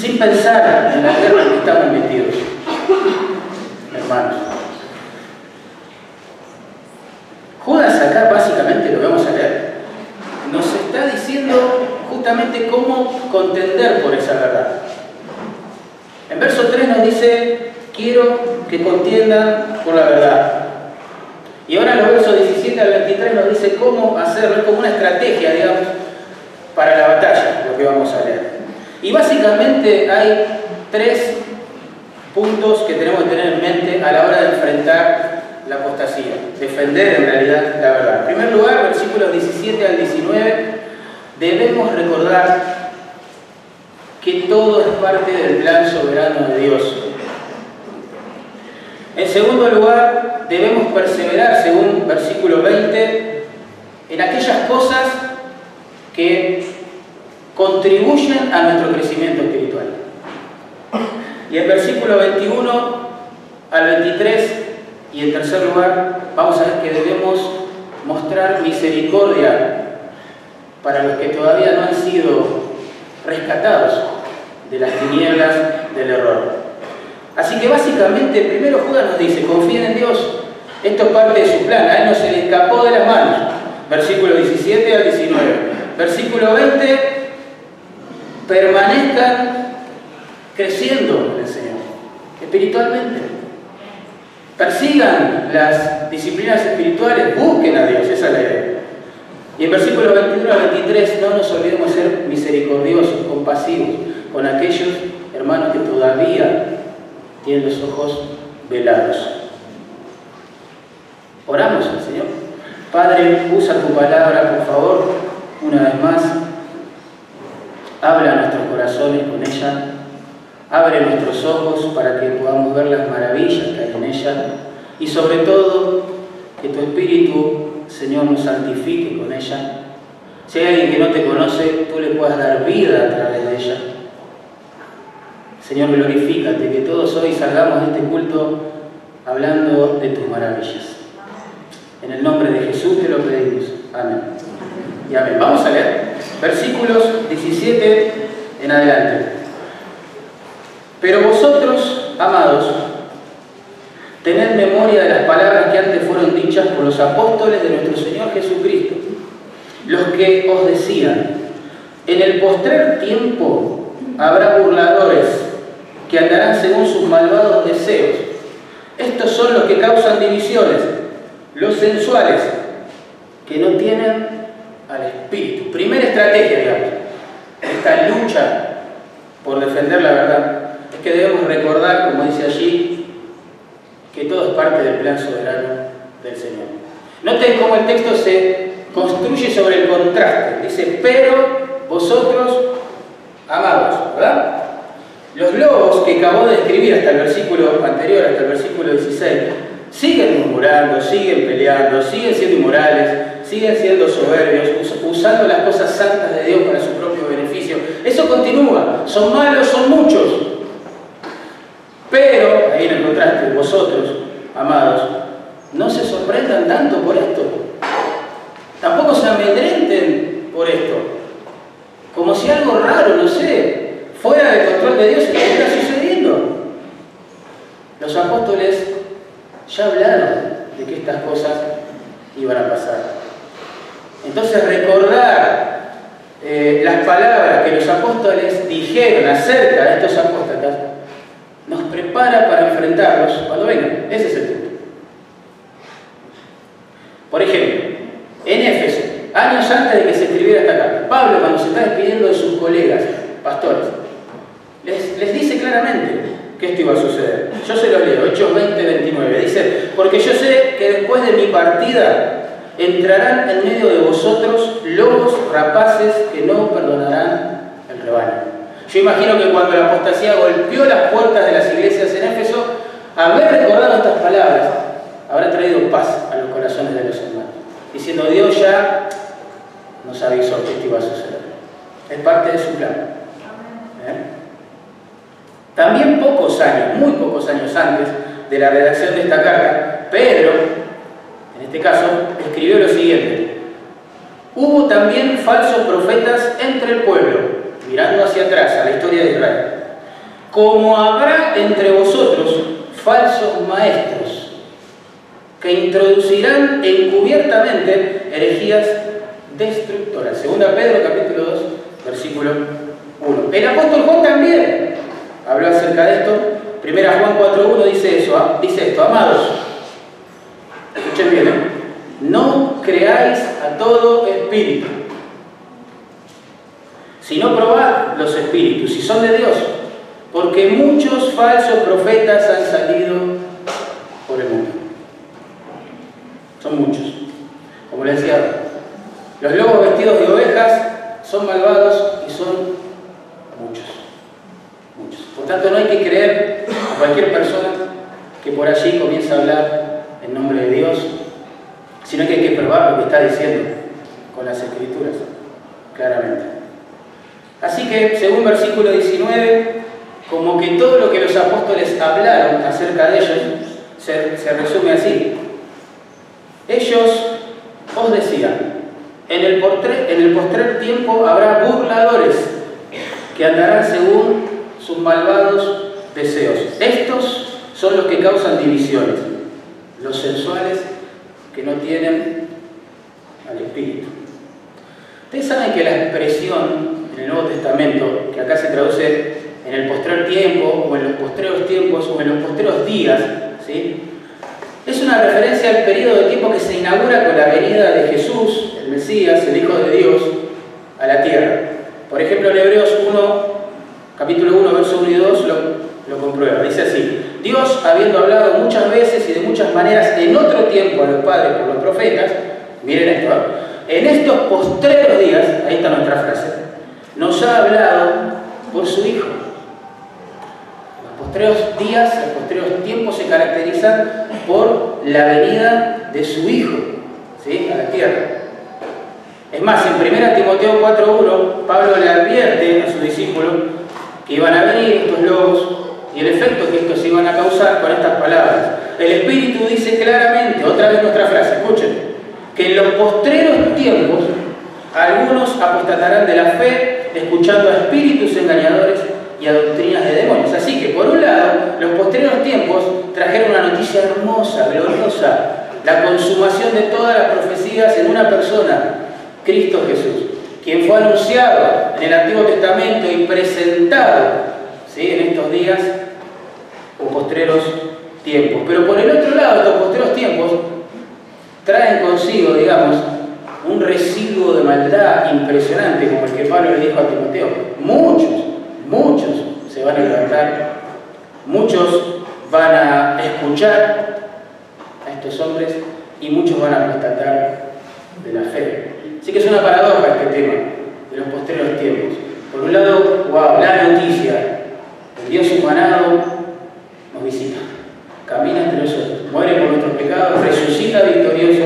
Sin pensar en la guerra en que estamos metidos, hermanos. Judas acá básicamente lo vamos a leer. Nos está diciendo justamente cómo contender por esa verdad. En verso 3 nos dice, quiero que contiendan por la verdad. Y ahora en los versos 17 al 23 nos dice cómo hacerlo, es como una estrategia, digamos, para la batalla, lo que vamos a leer. Y básicamente hay tres puntos que tenemos que tener en mente a la hora de enfrentar la apostasía, defender en realidad la verdad. En primer lugar, versículos 17 al 19, debemos recordar que todo es parte del plan soberano de Dios. En segundo lugar, debemos perseverar, según versículo 20, en aquellas cosas que contribuyen a nuestro crecimiento espiritual. Y en versículo 21 al 23, y en tercer lugar, vamos a ver que debemos mostrar misericordia para los que todavía no han sido rescatados de las tinieblas del error. Así que básicamente, primero Judas nos dice, confíen en Dios. Esto es parte de su plan, a él no se le escapó de las manos. Versículo 17 al 19. Versículo 20, permanezcan creciendo en el Señor, espiritualmente. Persigan las disciplinas espirituales, busquen a Dios, esa es la idea. Y en versículo 21 al 23, no nos olvidemos ser misericordiosos, compasivos con aquellos hermanos que todavía tienen los ojos velados. Oramos al Señor. Padre, usa tu palabra, por favor, una vez más. Habla a nuestros corazones con ella. Abre nuestros ojos para que podamos ver las maravillas que hay en ella. Y sobre todo, que tu Espíritu, Señor, nos santifique con ella. Si hay alguien que no te conoce, tú le puedas dar vida a través de ella. Señor, glorifícate, que todos hoy salgamos de este culto hablando de tus maravillas. En el nombre de Jesús te lo pedimos. Amén. Y amén. Vamos a leer versículos 17 en adelante. Pero vosotros, amados, tened memoria de las palabras que antes fueron dichas por los apóstoles de nuestro Señor Jesucristo, los que os decían, en el postrer tiempo habrá burladores que andarán según sus malvados deseos. Estos son los que causan divisiones, los sensuales, que no tienen al Espíritu. Primera estrategia, digamos, esta lucha por defender la verdad, es que debemos recordar, como dice allí, que todo es parte del plan soberano del Señor. Noten cómo el texto se construye sobre el contraste. Dice, pero vosotros, amados, ¿verdad? Los lobos que acabó de escribir hasta el versículo anterior, hasta el versículo 16, siguen murmurando, siguen peleando, siguen siendo inmorales, siguen siendo soberbios, usando las cosas santas de Dios para su propio beneficio. Eso continúa. Son malos, son muchos. Pero, ahí en el contraste, vosotros, amados, no se sorprendan tanto por esto. Tampoco se amedrenten por esto. Como si algo raro, no sé, fuera del control de Dios estuviera sucediendo. Los apóstoles ya hablaron de que estas cosas iban a pasar. Entonces recordar eh, las palabras que los apóstoles dijeron acerca de estos apóstatas nos prepara para enfrentarlos cuando vengan. Ese es el punto. Por ejemplo, en Éfeso, años antes de que se escribiera esta carta, Pablo cuando se está despidiendo de sus colegas, pastores, les, les dice claramente que esto iba a suceder. Yo se lo leo, Hechos 20, 29. Dice, porque yo sé que después de mi partida entrarán en medio de vosotros lobos rapaces que no perdonarán el rebaño. Yo imagino que cuando la apostasía golpeó las puertas de las iglesias en Éfeso, haber recordado estas palabras habrá traído paz a los corazones de los hermanos, diciendo Dios ya nos avisó que esto iba a suceder. Es parte de su plan. ¿Eh? También pocos años, muy pocos años antes de la redacción de esta carta, Pedro, este caso, escribió lo siguiente. Hubo también falsos profetas entre el pueblo, mirando hacia atrás a la historia de Israel. Como habrá entre vosotros falsos maestros que introducirán encubiertamente herejías destructoras. Segunda Pedro capítulo 2, versículo 1. El apóstol Juan también habló acerca de esto. Primera Juan 4.1 dice eso, dice esto, amados. Escuchen bien, ¿eh? No creáis a todo espíritu, sino probad los espíritus, si son de Dios, porque muchos falsos profetas han salido por el mundo. Son muchos. Como les decía, los lobos vestidos de ovejas son malvados y son muchos. Muchos. Por tanto, no hay que creer a cualquier persona que por allí comienza a hablar en nombre de Dios, sino que hay que probar lo que está diciendo con las escrituras, claramente. Así que, según versículo 19, como que todo lo que los apóstoles hablaron acerca de ellos se, resume así. Ellos os decían, en el, en el postrer tiempo habrá burladores que andarán según sus malvados deseos. Estos son los que causan divisiones, los sensuales que no tienen al Espíritu. Ustedes saben que la expresión en el Nuevo Testamento, que acá se traduce en el postrer tiempo, o en los postreros tiempos, o en los postreros días, ¿sí? Es una referencia al periodo de tiempo que se inaugura con la venida de Jesús, el Mesías, el Hijo de Dios, a la tierra. Por ejemplo, en Hebreos 1, capítulo 1, verso 1 y 2, lo, lo comprueba. Dice así, Dios, habiendo hablado muchas veces y de muchas maneras en otro tiempo a los padres por los profetas, miren esto, ¿eh? en estos postreros días, ahí está nuestra frase, nos ha hablado por su Hijo postreros días, los postreros tiempos se caracterizan por la venida de su Hijo a la tierra. Es más, en 1 Timoteo 4.1, Pablo le advierte a sus discípulos que iban a venir estos lobos y el efecto que estos iban a causar con estas palabras. El Espíritu dice claramente, otra vez nuestra frase, escuchen, que en los postreros tiempos algunos apostatarán de la fe, escuchando a espíritus engañadores y a doctrinas de demonios. Así que, por un lado, los posteriores tiempos trajeron una noticia hermosa, gloriosa, la consumación de todas las profecías en una persona, Cristo Jesús, quien fue anunciado en el Antiguo Testamento y presentado ¿sí? en estos días o postreros tiempos. Pero por el otro lado, estos postreros tiempos traen consigo, digamos, un residuo de maldad impresionante, como el que Pablo le dijo a Timoteo. Muchos, muchos se van a levantar, muchos van a escuchar a estos hombres y muchos van a constatar de la fe. Así que es una paradoja este tema de los posteros tiempos. Por un lado, wow, la noticia, el Dios humanado nos visita. Camina entre nosotros, muere por nuestros pecados, resucita victorioso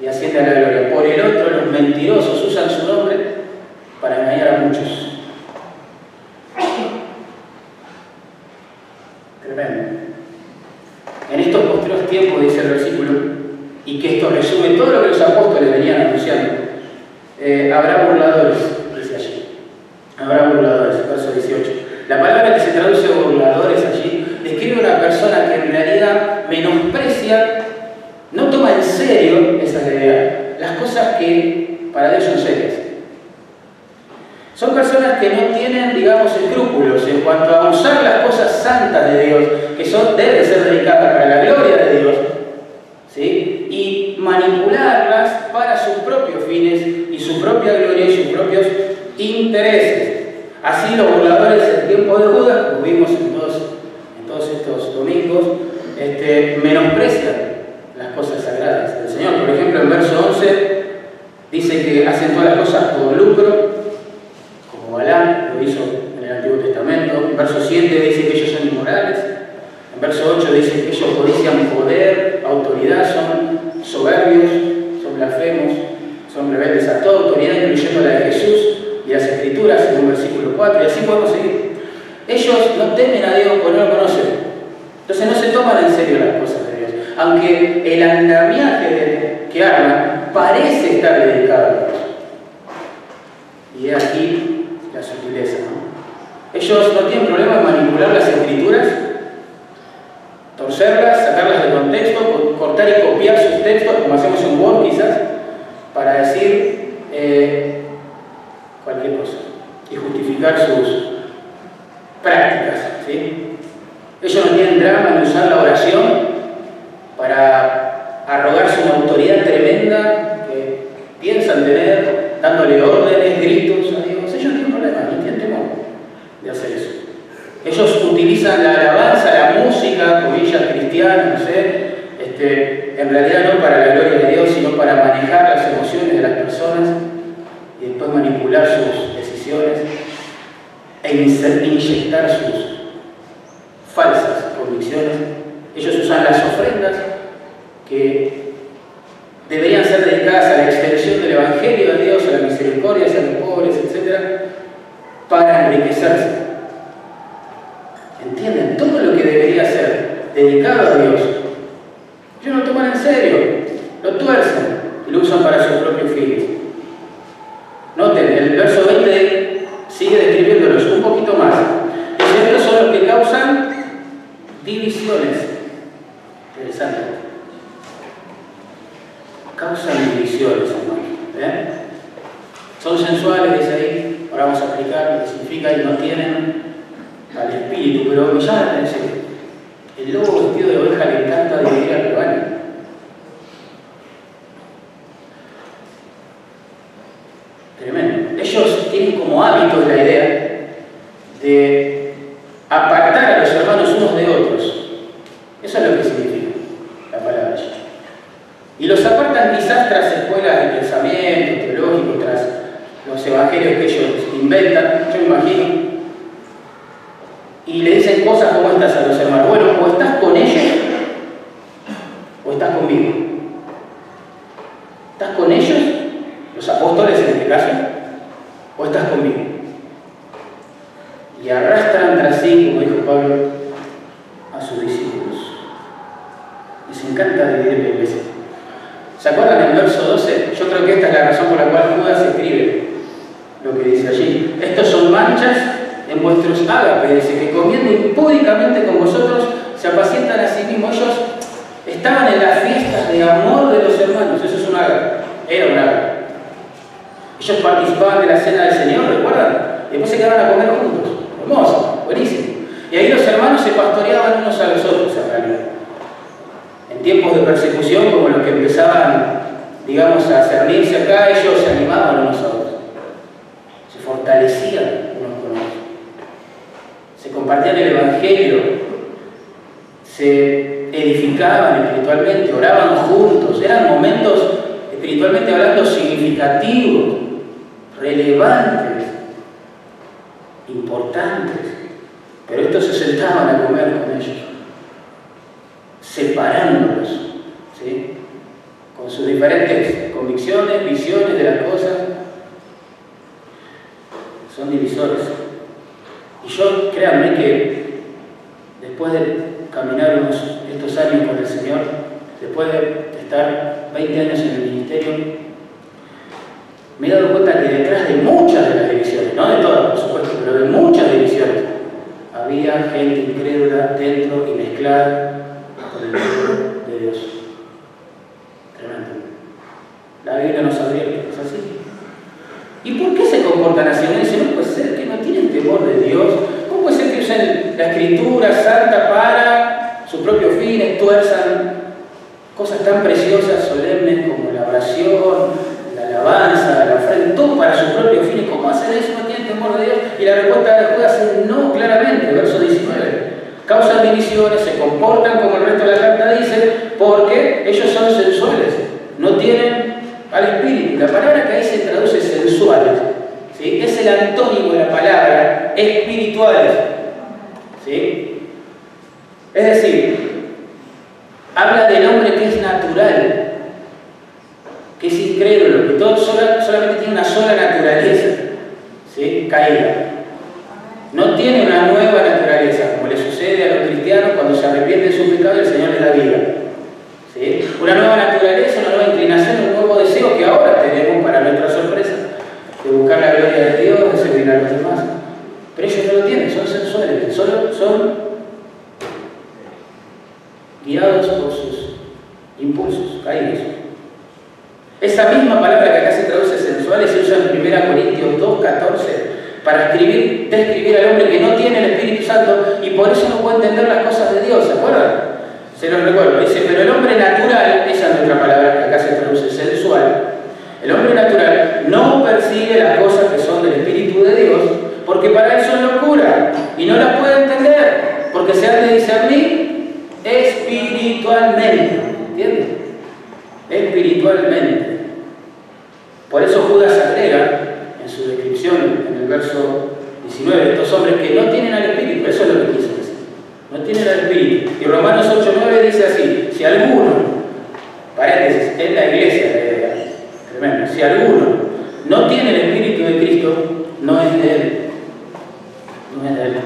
y asciende a la gloria. Por el otro, los mentirosos usan su nombre para engañar a muchos. Tremendo. En estos posteriores tiempos, dice el versículo, y que esto resume todo lo que los apóstoles venían anunciando, eh, habrá tengamos escrúpulos en cuanto a usar las cosas santas de Dios, que son, deben ser dedicadas para la gloria de Dios, ¿sí? y manipularlas para sus propios fines y su propia gloria y sus propios intereses. Así los voladores del tiempo de Judas, como vimos en todos, en todos estos domingos, este, menosprecian Ellos utilizan la alabanza, la música, comillas cristianas, no sé, este, en realidad no para la gloria de Dios, sino para manejar las emociones de las personas y después manipular sus decisiones e inyectar sus participaban de la cena del Señor, ¿recuerdan? Después se quedaban a comer juntos. Hermoso, buenísimo. Y ahí los hermanos se pastoreaban unos a los otros en realidad. En tiempos de persecución, como los que empezaban, digamos, a cernirse acá, ellos se animaban unos a otros. Se fortalecían unos con otros. Se compartían el Evangelio. Se edificaban espiritualmente, oraban juntos. Eran momentos espiritualmente hablando significativos relevantes, importantes. Pero estos se sentaban a comer con ellos, separándolos, ¿sí? con sus diferentes convicciones, visiones de las cosas. Son divisores. Y yo, créanme que después de caminar estos años con el Señor, después de estar 20 años en el ministerio, me he dado cuenta que detrás de muchas de las divisiones, no de todas por supuesto, pero de muchas divisiones, había gente incrédula dentro y mezclada con el pueblo de Dios. Tremendo. La Biblia nos advierte, es así. ¿Y por qué se comportan así? Uno dice, no puede ser que no tienen temor de Dios. ¿Cómo puede ser que usen la escritura santa para sus propios fines, tuerzan cosas tan preciosas, solemnes como la oración, la alabanza, para sus propios fines? ¿Cómo hacen eso? ¿No tienen temor de Dios? Y la respuesta de Judas es no, claramente, verso 19. Causan divisiones, se comportan como el resto de la carta dice, porque ellos son sensuales, no tienen al espíritu. La palabra que ahí se traduce sensuales, ¿sí? es el antónimo de la palabra espirituales. ¿sí? Es decir, habla del hombre que es natural, que es incrédulo, que todo solamente tiene una sola naturaleza, ¿sí? caída. No tiene una nueva naturaleza, como le sucede a los cristianos cuando se arrepienten de su pecado y el Señor les da vida. ¿Sí? Una nueva naturaleza, una nueva inclinación, un nuevo deseo que ahora tenemos para nuestra sorpresa, de buscar la gloria de Dios, de servir a los demás. Pero ellos no lo tienen, son sensuales, solo son guiados por sus impulsos caídos. Esa misma palabra que acá se traduce sensuales se usa en 1 Corintios 2, 14 para escribir, al hombre que no tiene el Espíritu Santo y por eso no puede entender las cosas de Dios, ¿se acuerdan? Se los recuerdo, dice, pero el hombre natural, esa es nuestra palabra que acá se traduce sensual, el hombre natural no percibe las cosas que son del Espíritu de Dios porque para él son locura y no las puede entender porque se han de discernir espiritualmente, ¿entiendes? Espiritualmente. Por eso Judas agrega en su descripción, en el verso 19, estos hombres que no tienen al Espíritu, eso es lo que quiso decir, no tienen al Espíritu. Y Romanos 8.9 dice así, si alguno, paréntesis, es la iglesia, tremendo, si alguno no tiene el Espíritu de Cristo, no es de Él, no es de Él.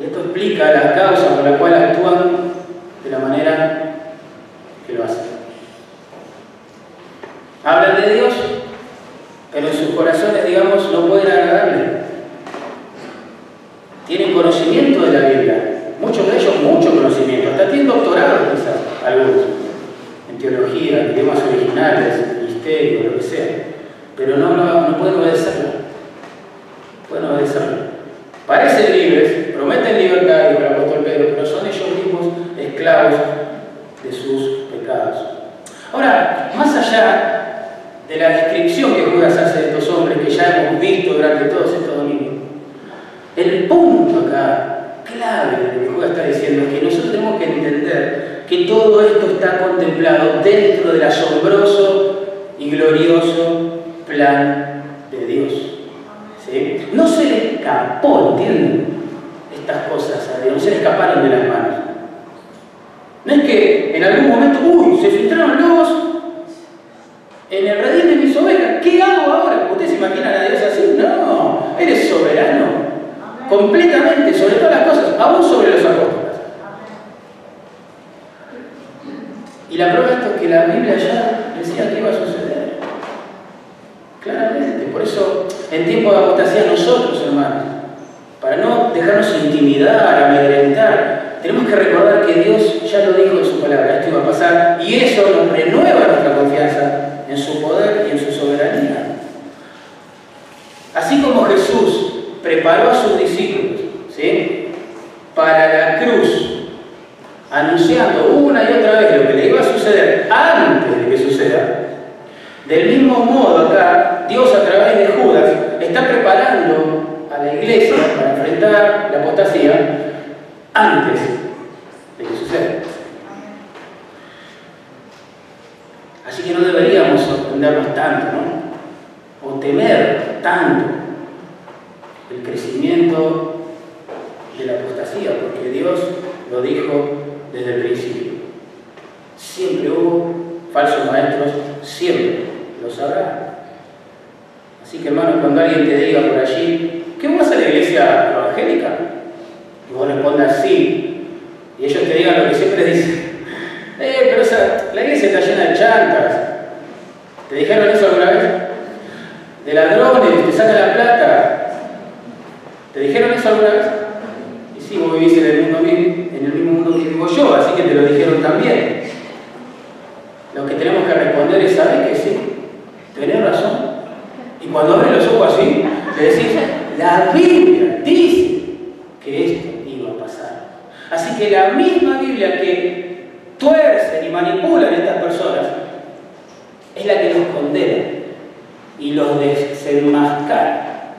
Y esto explica las causas por las cuales actúan de la manera que lo hacen. Hablan de Dios, pero en sus corazones, digamos, no pueden agradarle. Tienen conocimiento de la Biblia, muchos de ellos mucho conocimiento, hasta tienen doctorado quizás, algunos, en teología, en idiomas originales, misterio, lo que sea, pero no, no, no pueden obedecerlo. Pueden obedecerlo. Parecen libres, prometen libertad, dijo el apóstol Pedro, pero son ellos mismos esclavos de sus pecados. Ahora, más allá de la descripción que Judas hace de estos hombres que ya hemos visto durante todos estos domingos. El punto acá, está diciendo, que nosotros tenemos que entender que todo esto está contemplado dentro del asombroso y glorioso plan de Dios. No se le escapó, ¿entienden? Estas cosas a Dios, no se le escaparon de las manos. No es que en algún momento, uy, se filtraron los en el redil de mis ovejas. ¿Qué hago ahora? ¿Ustedes se imaginan a Dios así? No, Él es soberano. Completamente, sobre todas las cosas, aún sobre los apóstoles. Y la prueba es que la Biblia ya decía que iba a suceder. Claramente. Por eso, en tiempo de apostasía, nosotros, hermanos, para no dejarnos intimidar, amedrentar, tenemos que recordar que Dios ya lo dijo en su palabra, esto iba a pasar, y eso nos renueva nuestra confianza en su poder y en su soberanía. Así como Jesús preparó a sus discípulos ¿sí? para la cruz, anunciando una y otra vez lo que le iba a suceder antes de que suceda, del mismo modo acá, Dios a través de Judas está preparando a la iglesia para enfrentar la apostasía antes de que suceda. Así que no deberíamos sorprendernos tanto, ¿no? O temer tanto crecimiento de la apostasía, porque Dios lo dijo desde el principio. Siempre hubo falsos maestros, siempre lo sabrá. Así que hermano, cuando alguien te diga por allí, ¿qué vas a la iglesia evangélica? Y vos respondas sí, y ellos te digan lo que siempre dicen, eh, pero esa, la iglesia está llena de chantas. ¿Te dijeron eso alguna vez? De ladrones, te sacan la plata. ¿Te dijeron eso alguna vez? Y sí, vos vivís en el, mismo mundo que vivo yo, así que te lo dijeron también. Lo que tenemos que responder es, ¿sabes que sí? Tenés razón. Y cuando abres los ojos así, le decís, la Biblia dice que esto iba a pasar. Así que la misma Biblia que tuercen y manipulan estas personas es la que los condena y los desenmascara.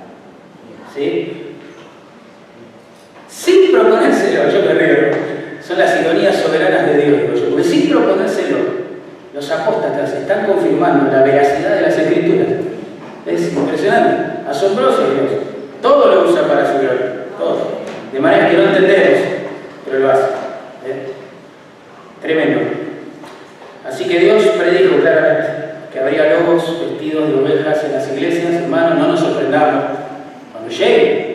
¿Sí? Sin proponérselo, yo me río, son las ironías soberanas de Dios, porque sin proponérselo, los apóstatas están confirmando la veracidad de las escrituras. Es impresionante, asombroso Dios. Todo lo usa para su gloria, todo. De manera que no entendemos, pero lo hace. ¿eh? Tremendo. Así que Dios predijo claramente que habría lobos vestidos de ovejas en las iglesias. Hermanos, no nos sorprendamos cuando llegue.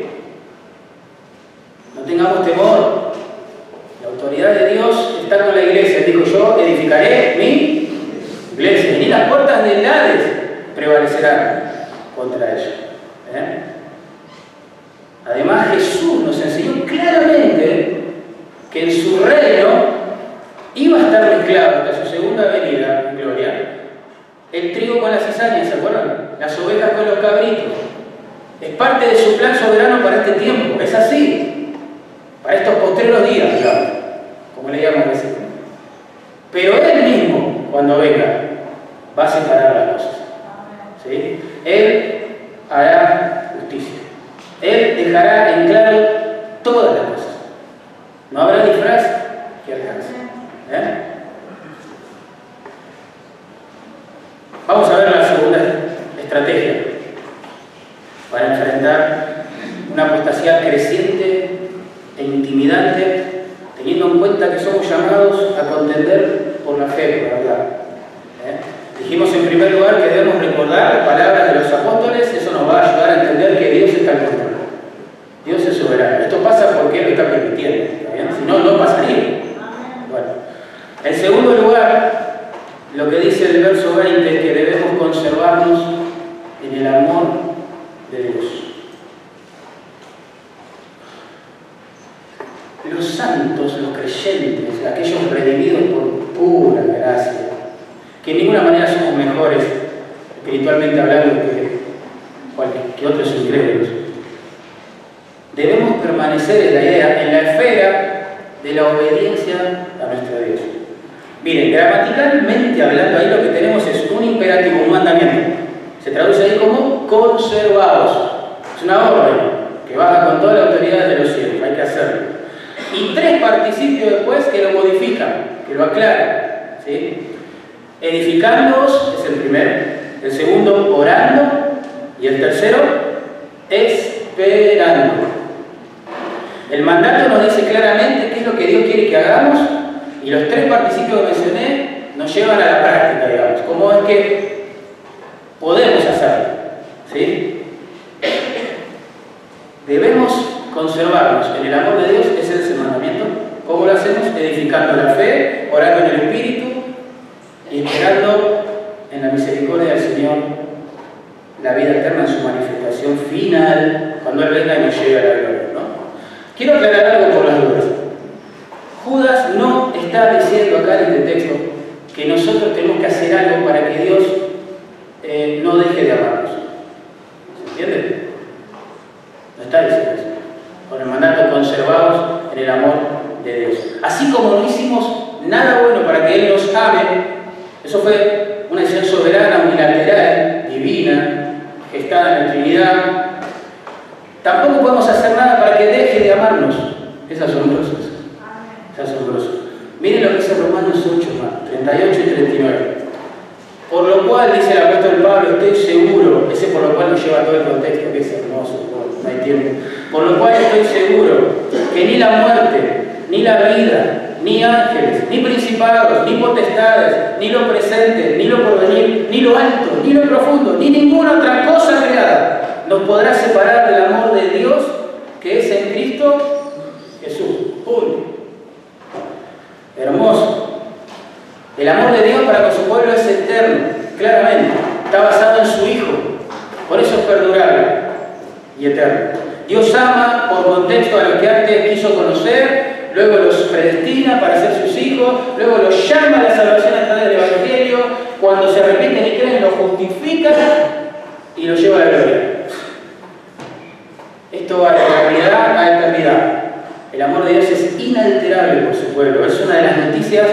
Tengamos temor. La autoridad de Dios está con la iglesia. Dijo yo, edificaré mi iglesia. Ni las puertas del Hades prevalecerán contra ella. ¿eh? Además, Jesús nos enseñó claramente que en su reino iba a estar mezclado hasta su segunda venida en gloria el trigo con la cizaña, ¿se acuerdan? Las ovejas con los cabritos. Es parte de su plan soberano para este tiempo, es así. Para estos postreros días, digamos, como le llaman decir. Pero Él mismo, cuando venga, va a separar las cosas. ¿Sí? Él hará justicia. Él dejará en claro todas las cosas. No habrá disfraz que alcance. ¿Eh? Vamos a ver la segunda estrategia para enfrentar una apostasía creciente e intimidante, teniendo en cuenta que somos llamados a contender por la fe, por la verdad. ¿Eh? Dijimos en primer lugar que debemos recordar las palabras de los apóstoles, eso nos va a ayudar a entender que Dios está en control. Dios es soberano. Esto pasa porque lo está permitiendo, si no, no pasaría. Bueno, en segundo lugar, lo que dice el verso 20 es que debemos conservarnos lo cual, dice el apóstol Pablo, estoy seguro, ese por lo cual nos lleva todo el contexto, que es hermoso, no hay. Por lo cual estoy seguro que ni la muerte, ni la vida, ni ángeles, ni principados, ni potestades, ni lo presente, ni lo porvenir, ni lo alto, ni lo profundo, ni ninguna otra cosa creada nos podrá separar del amor de Dios que es en Cristo Jesús. Punto. Hermoso. El amor de Dios para con su pueblo es eterno, claramente. Está basado en su Hijo. Por eso es perdurable y eterno. Dios ama por contexto a los que antes quiso conocer, luego los predestina para ser sus hijos, luego los llama a la salvación a través del Evangelio, cuando se arrepienten y creen, los justifica y los lleva a la gloria. Esto va de eternidad a eternidad. El amor de Dios es inalterable por su pueblo. Es una de las noticias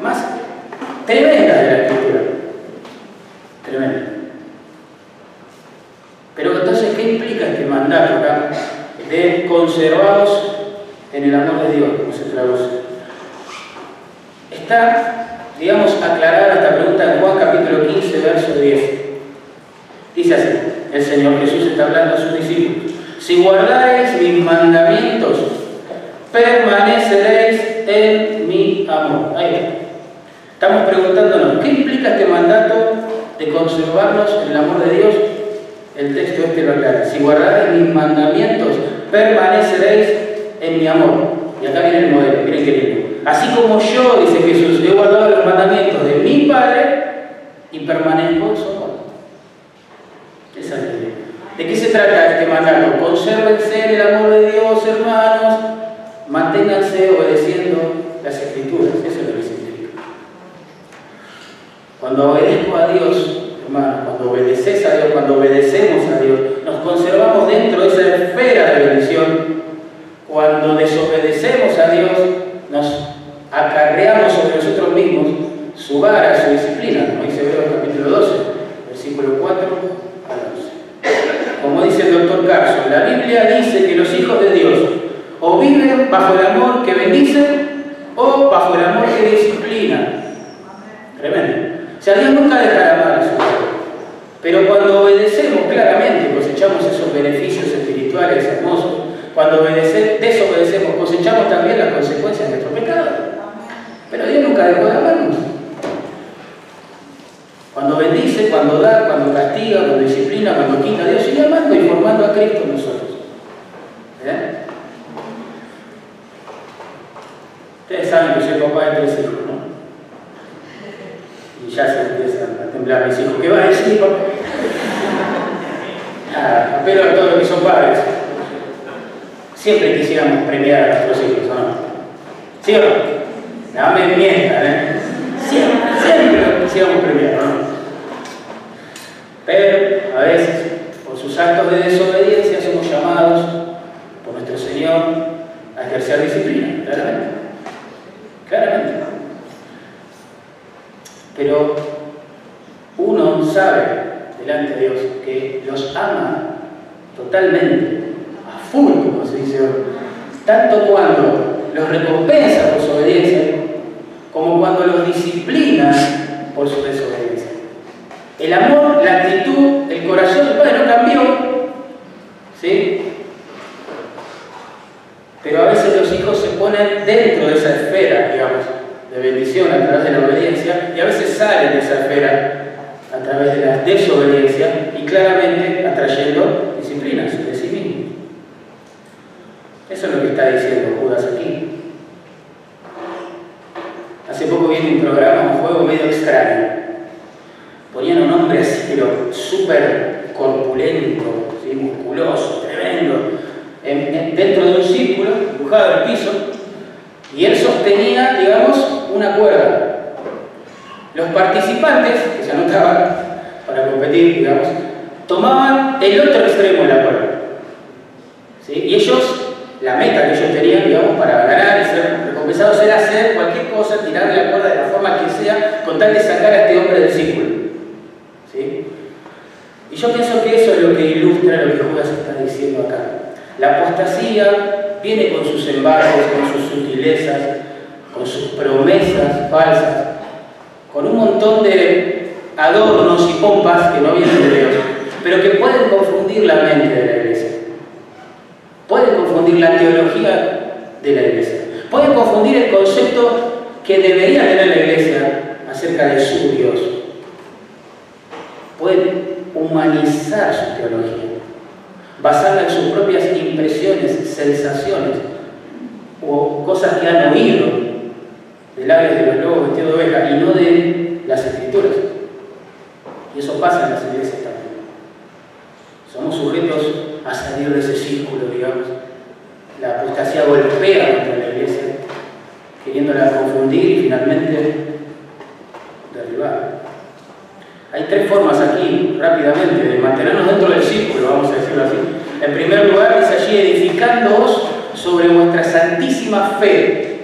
más tremendas de la Pero entonces, ¿qué implica este mandato acá de conservados en el amor de Dios, como se traduce? Está, digamos, aclarada esta pregunta en Juan capítulo 15, verso 10. Dice así, el Señor Jesús está hablando a sus discípulos. Si guardáis mis mandamientos, permaneceréis en mi amor. Ahí Estamos preguntándonos, ¿qué implica este mandato de conservarnos en el amor de Dios? El texto este lo aclara. Si guardáis mis mandamientos, permaneceréis en mi amor. Y acá viene el modelo, miren qué lindo. Así como yo, dice Jesús, he guardado los mandamientos de mi Padre y permanezco en su amor. Esa. ¿De qué se trata este mandato? Consérvense en el amor de Dios, hermanos. Manténganse obedeciendo las escrituras. Eso es lo que cuando obedezco a Dios, hermano, cuando obedeces a Dios, cuando obedecemos a Dios, nos conservamos dentro de esa Un programa, un juego medio extraño. Ponían un hombre así, pero súper corpulento, musculoso, tremendo, dentro de un círculo, dibujado al piso, y él sostenía, digamos, una cuerda. Los participantes que se anotaban para competir, digamos, tomaban el otro extremo de la cuerda. Y ellos, la meta que ellos tenían, digamos, para ganar recompensados era hacer cualquier cosa, tirar la cuerda de la forma que sea, con tal de sacar a este hombre del círculo. Y yo pienso que eso es lo que ilustra lo que Judas está diciendo acá. La apostasía viene con sus embargos, con sus sutilezas, con sus promesas falsas, con un montón de adornos y pompas que no vienen de Dios, pero que pueden confundir la mente de la iglesia. Pueden confundir la teología de la iglesia. Pueden confundir el concepto que debería tener la iglesia acerca de su Dios. Pueden humanizar su teología, basarla en sus propias impresiones, sensaciones o cosas que han oído del labios de los lobos vestidos de oveja y no de las escrituras. Y eso pasa en las iglesias también. Somos sujetos a salir de ese círculo, digamos. La apostasía golpea iglesia, queriéndola confundir y finalmente derribar. Hay tres formas aquí, rápidamente, de mantenernos dentro del círculo, vamos a decirlo así. En primer lugar, dice allí, edificándoos sobre vuestra santísima fe.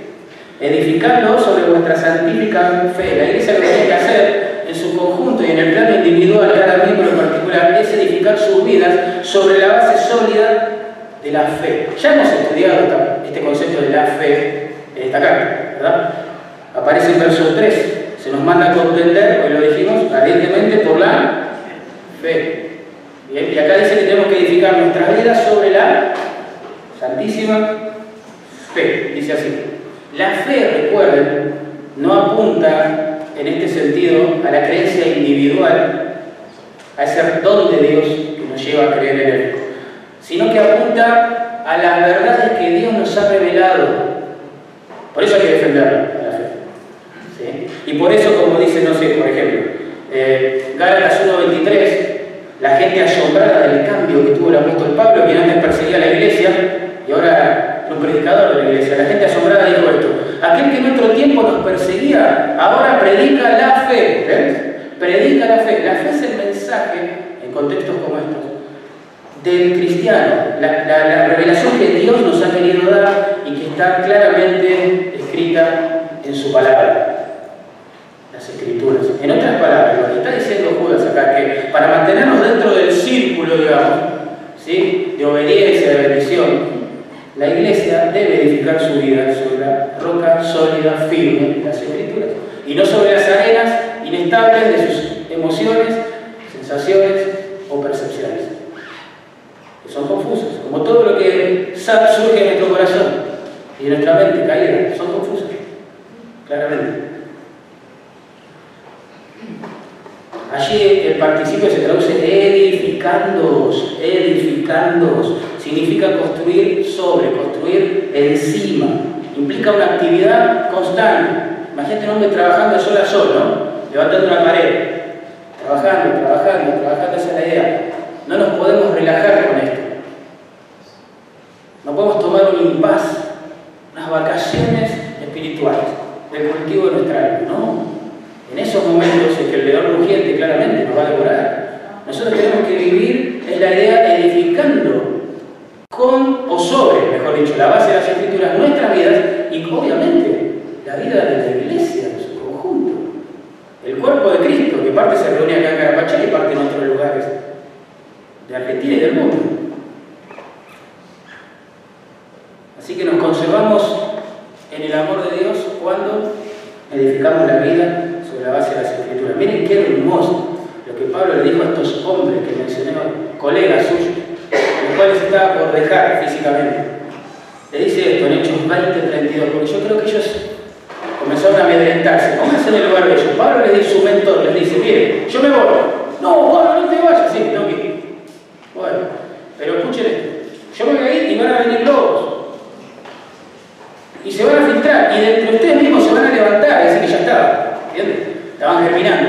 Edificándoos sobre vuestra santífica fe. La iglesia lo que tiene que hacer en su conjunto y en el plano individual, cada miembro en particular, es edificar sus vidas sobre la base sólida de la fe. Ya hemos estudiado este concepto de la fe en esta carta, ¿verdad? Aparece en verso 3 se nos manda a comprender, hoy lo dijimos, ardientemente por la fe. Y acá dice que tenemos que edificar nuestras vidas sobre la santísima fe. Dice así. La fe, recuerden, no apunta en este sentido a la creencia individual, a ese don de Dios que nos lleva a creer en Él, sino que apunta a las verdades que Dios nos ha revelado. Por eso hay que defenderla. Y por eso, como dice, no sé, por ejemplo, eh, Gálatas 1.23, la gente asombrada del cambio que tuvo el apóstol Pablo, quien antes perseguía a la iglesia y ahora es un predicador de la iglesia, la gente asombrada dijo esto, aquel que en otro tiempo nos perseguía, ahora predica la fe, ¿ves? Predica la fe. La fe es el mensaje, en contextos como estos, del cristiano, la, la, revelación que Dios nos ha querido dar y que está claramente escrita en su palabra las escrituras. En otras palabras, lo que está diciendo Judas acá, que para mantenernos dentro del círculo, digamos, ¿sí? de obediencia, de bendición, la iglesia debe edificar su vida sobre la roca sólida, firme, las escrituras, y no sobre las arenas inestables de sus emociones, sensaciones o percepciones, son confusas, como todo lo que surge en nuestro corazón y en nuestra mente caída, son confusas, claramente. Allí el participio se traduce edificándoos, edificándoos. Significa construir sobre, construir encima. Implica una actividad constante. Imagínate un hombre trabajando sol a sol, ¿no? Levantando una pared. Trabajando, trabajando, trabajando, esa es la idea. No nos podemos relajar con esto. No podemos tomar un impas, unas vacaciones espirituales del cultivo de nuestra alma, ¿no? En esos momentos en que el león rugiente claramente nos va a devorar, nosotros tenemos que vivir en la idea edificando con o sobre, mejor dicho, la base de las escrituras, nuestras vidas y obviamente la vida de la iglesia en su conjunto. El cuerpo de Cristo, que parte se reúne acá en Carapachá y parte en otros lugares de Argentina y del mundo. Así que nos conservamos en el amor de Dios cuando edificamos la vida la base de las escrituras. Miren qué hermoso lo que Pablo le dijo a estos hombres que mencioné, colegas suyos, los cuales estaba por dejar físicamente. Le dice esto en Hechos 20, 32, porque yo creo que ellos comenzaron a amedrentarse. Pónganse en el lugar de ellos. Pablo les dice, su mentor, les dice, mire, yo me voy. No, Pablo, no te vayas. Sí. Bueno, pero escuchen esto. Yo voy a ir y van a venir lobos. Y se van a filtrar. Y de ustedes mismos se van a levantar. Dice que ya estaba. ¿Entiendes? estaban germinando.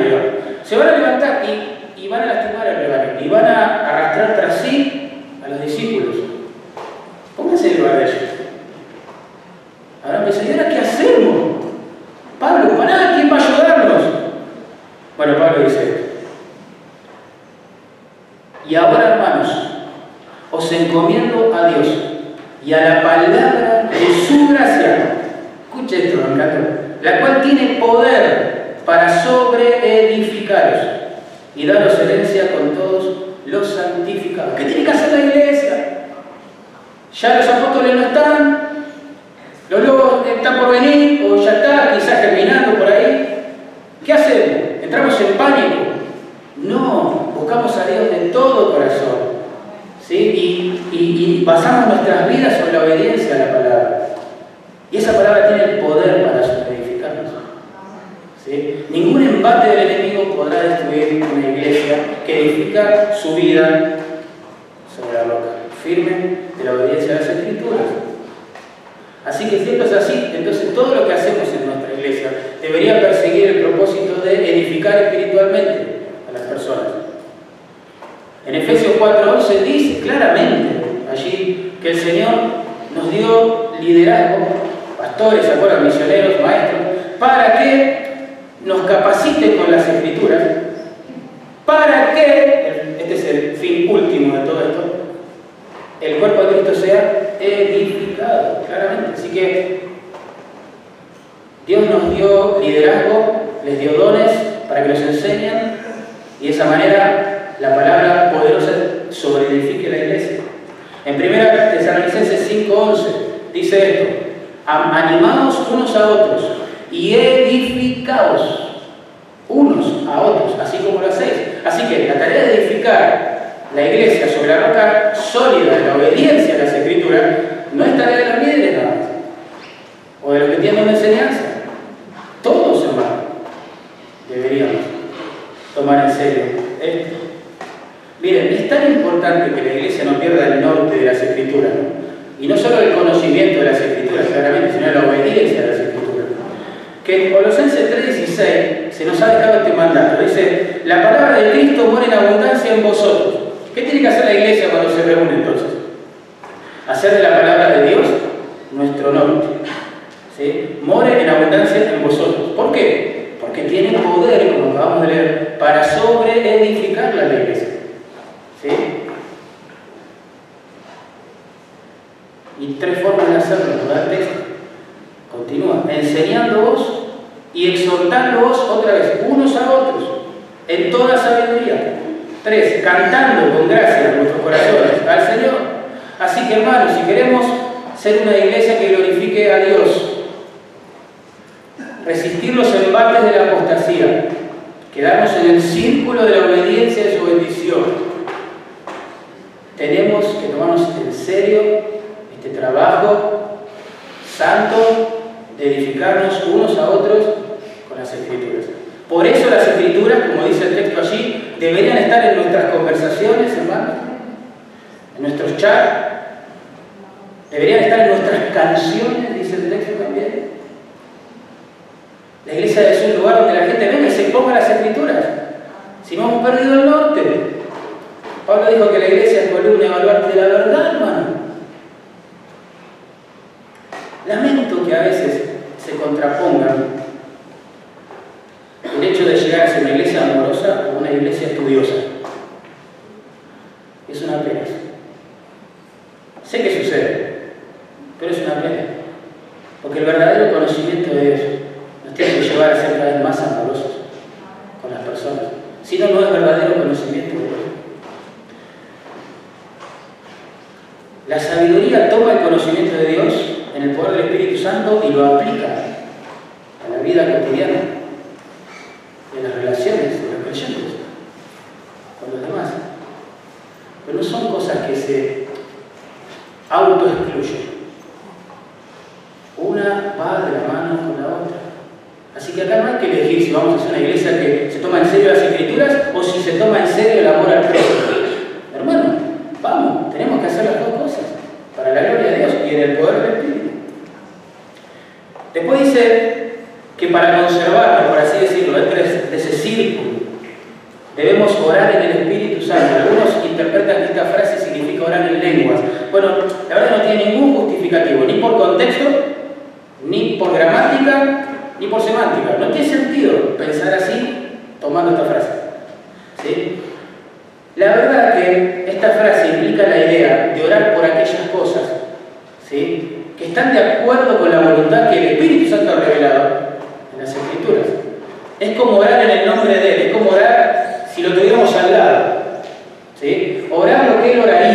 Se van a levantar y, y van a lastimar al rebaño, y van a arrastrar tras sí a los discípulos. Pónganse en el lugar de ellos. Ahora me ¿y ahora qué hacemos? Pablo, para nada, ¿quién va a ayudarnos? Bueno, Pablo dice esto. Y ahora, hermanos, os encomiendo a Dios y a la palabra de su gracia. Escuche esto, me La cual tiene poder para sobreedificaros y daros herencia con todos los santificados. ¿Qué tiene que hacer la iglesia? Ya los apóstoles no están, Los lobos están por venir o ya está, quizás terminando por ahí. ¿Qué hacemos? ¿Entramos en pánico? No, buscamos a Dios de todo corazón. Y, basamos nuestras vidas sobre la obediencia a la palabra. Y esa palabra tiene el poder para edificarnos. Ningún embate del enemigo podrá destruir una iglesia que edifica su vida sobre la roca, firme de la obediencia a las escrituras. Así que si esto es así, entonces todo lo que hacemos en nuestra iglesia debería perseguir el propósito de edificar espiritualmente a las personas. En Efesios 4:11 dice claramente allí que el Señor nos dio liderazgo, pastores, ¿se acuerdan? Misioneros, maestros, para que nos capaciten con las escrituras, para que, este es el fin último de todo esto, el cuerpo de Cristo sea edificado, claramente. Así que Dios nos dio liderazgo, les dio dones para que los enseñen y de esa manera la palabra dice esto, animados unos a otros y edificados unos a otros, así como lo hacéis. Así que la tarea de edificar la iglesia sobre la roca sólida de la obediencia a las escrituras no es tarea de los líderes nada más, o de los que tienen una enseñanza. Todos, hermanos, deberíamos tomar en serio esto. Miren, es tan importante que la iglesia no pierda el norte de las escrituras y no solo el conocimiento de las escrituras, claramente, sino la obediencia a las escrituras. Que en Colosenses 3:16 se nos ha dejado este mandato. Dice, la palabra de Cristo muere en abundancia en vosotros ¿Qué tiene que hacer la iglesia cuando se reúne entonces? Hacer de la palabra de Dios nuestro norte. ¿sí? More en abundancia en vosotros. ¿Por qué? Porque tiene poder, como acabamos de leer, para sobreedificar la iglesia. ¿sí? Y tres formas de hacerlo, texto. Continúa, enseñándoos y exhortándoos otra vez, unos a otros, en toda sabiduría Tres, cantando con gracia en nuestros corazones al Señor. Así que hermanos, si queremos ser una iglesia que glorifique a Dios, resistir los embates de la apostasía, quedarnos en el círculo de la obediencia de su bendición, tenemos que tomarnos en serio este trabajo santo de edificarnos unos a otros con las escrituras. Por eso las escrituras, como dice el texto allí, deberían estar en nuestras conversaciones, hermanos, en nuestros chats, deberían estar en nuestras canciones, dice el texto también. La iglesia es un lugar donde la gente venga y se ponga las escrituras. Si no hemos perdido el norte. Pablo dijo que la iglesia es columna y baluarte de la verdad, hermano. Lamento que a veces se contrapongan el hecho de llegar a ser una iglesia amorosa o una iglesia estudiosa. Es una pena. Sé que sucede, pero es una pena. Porque el verdadero conocimiento de Dios nos tiene que llevar a ser cada vez más amorosos con las personas. Si no, no es verdadero conocimiento de Dios. La sabiduría toma el conocimiento de Dios en el poder del Espíritu Santo y lo aplica a la vida cotidiana en las relaciones de los creyentes con los demás. Pero no son cosas que se autoexcluyen. Una va de la mano con la otra. Así que acá no hay que elegir si vamos a ser una iglesia que se toma en serio las escrituras o si se toma en serio el amor al prójimo. Hermano, vamos, tenemos que hacer las dos cosas para la gloria de Dios y en el poder del Espíritu. Después dice que para conservarnos, por así decirlo, dentro de ese círculo, debemos orar en el Espíritu Santo. Algunos interpretan que esta frase significa orar en lenguas. Bueno, la verdad no tiene ningún justificativo, ni por contexto, ni por gramática, ni por semántica. No tiene sentido pensar así tomando esta frase. ¿Sí? La verdad que esta frase implica la idea de orar por aquellas cosas ¿sí? que están de acuerdo con la voluntad que el Espíritu Santo ha revelado las escrituras. Es como orar en el nombre de Él, es como orar si lo tuviéramos al lado. ¿sí? Orar lo que Él oraría.